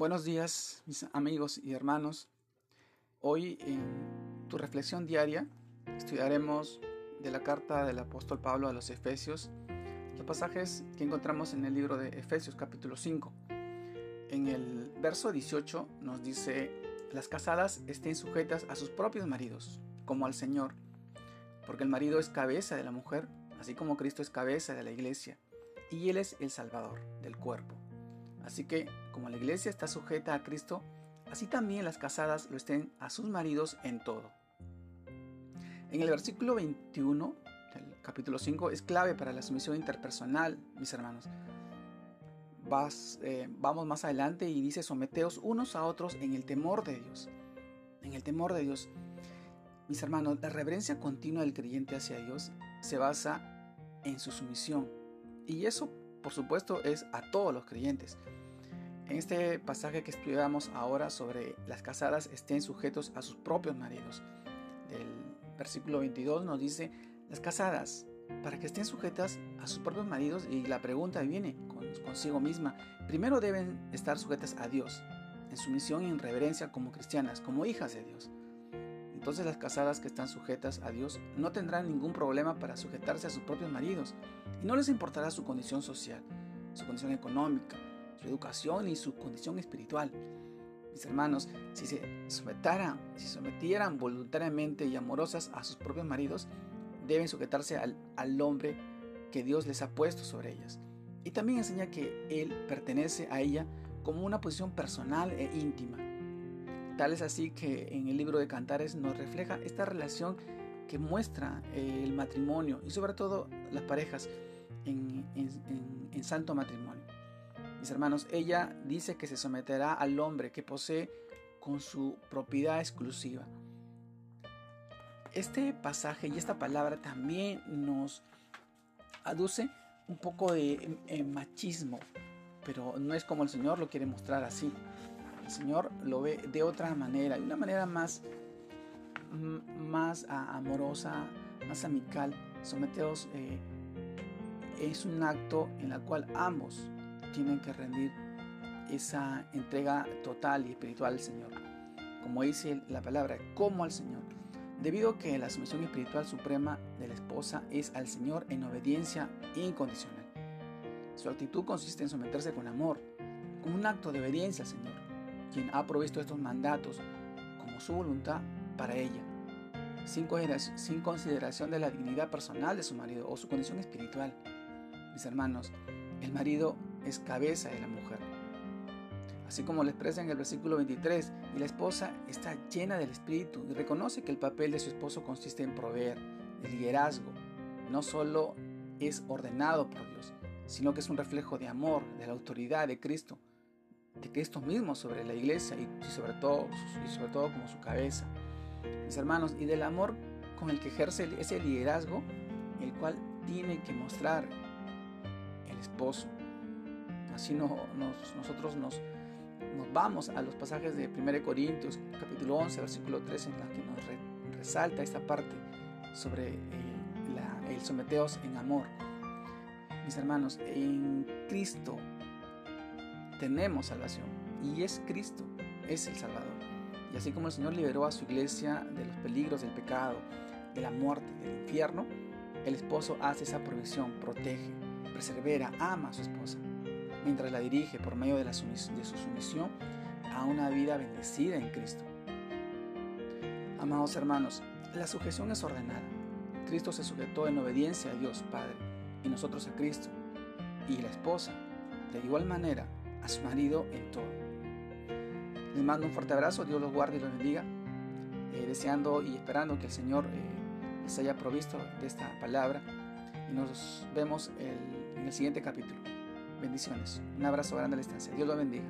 Buenos días, mis amigos y hermanos. Hoy en tu reflexión diaria estudiaremos de la carta del apóstol Pablo a los Efesios, los pasajes que encontramos en el libro de Efesios capítulo 5. En el verso 18 nos dice, las casadas estén sujetas a sus propios maridos, como al Señor, porque el marido es cabeza de la mujer, así como Cristo es cabeza de la iglesia, y Él es el Salvador del cuerpo. Así que, como la iglesia está sujeta a Cristo, así también las casadas lo estén a sus maridos en todo. En el versículo 21 del capítulo 5 es clave para la sumisión interpersonal, mis hermanos. Eh, vamos más adelante y dice, someteos unos a otros en el temor de Dios. En el temor de Dios. Mis hermanos, la reverencia continua del creyente hacia Dios se basa en su sumisión. Y eso por supuesto, es a todos los creyentes. En este pasaje que estudiamos ahora sobre las casadas estén sujetos a sus propios maridos, del versículo 22 nos dice, las casadas, para que estén sujetas a sus propios maridos, y la pregunta viene consigo misma, primero deben estar sujetas a Dios, en sumisión y en reverencia como cristianas, como hijas de Dios. Entonces las casadas que están sujetas a Dios no tendrán ningún problema para sujetarse a sus propios maridos y no les importará su condición social, su condición económica, su educación y su condición espiritual. Mis hermanos, si se sometieran, si sometieran voluntariamente y amorosas a sus propios maridos, deben sujetarse al, al hombre que Dios les ha puesto sobre ellas. Y también enseña que Él pertenece a ella como una posición personal e íntima Tal es así que en el libro de Cantares nos refleja esta relación que muestra eh, el matrimonio y sobre todo las parejas en, santo matrimonio. Mis hermanos, ella dice que se someterá al hombre que posee con su propiedad exclusiva. Este pasaje y esta palabra también nos aduce un poco de eh, machismo, pero no es como el Señor lo quiere mostrar así. Señor lo ve de otra manera, de una manera más, más amorosa, más amical. Someteos eh, es un acto en el cual ambos tienen que rendir esa entrega total y espiritual al Señor. Como dice la palabra, como al Señor. Debido a que la sumisión espiritual suprema de la esposa es al Señor en obediencia incondicional. Su actitud consiste en someterse con amor, como un acto de obediencia al Señor quien ha provisto estos mandatos como su voluntad para ella, sin consideración de la dignidad personal de su marido o su condición espiritual. Mis hermanos, el marido es cabeza de la mujer. Así como lo expresa en el versículo 23, y la esposa está llena del Espíritu y reconoce que el papel de su esposo consiste en proveer, el liderazgo. No solo es ordenado por Dios, sino que es un reflejo de amor, de la autoridad de Cristo de Cristo mismo sobre la iglesia y, sobre todo, y sobre todo como su cabeza. Mis hermanos, y del amor con el que ejerce ese liderazgo, el cual tiene que mostrar el esposo. Así no, nosotros nos, nos vamos a los pasajes de 1 Corintios capítulo 11, versículo 13, en la que nos resalta esta parte sobre eh, el someteos en amor. Mis hermanos, en Cristo tenemos salvación y es Cristo, es el Salvador. Y así como el Señor liberó a su iglesia de los peligros del pecado, de la muerte, del infierno, el esposo hace esa provisión, protege, persevera, ama a su esposa, mientras la dirige por medio de, la de su sumisión a una vida bendecida en Cristo. Amados hermanos, la sujeción es ordenada. Cristo se sujetó en obediencia a Dios Padre y nosotros a Cristo. Y la esposa, de igual manera, a su marido en todo. Les mando un fuerte abrazo, Dios los guarde y los bendiga, eh, deseando y esperando que el Señor eh, les haya provisto de esta palabra y nos vemos en el siguiente capítulo. Bendiciones. Un abrazo grande a la distancia. Dios los bendiga.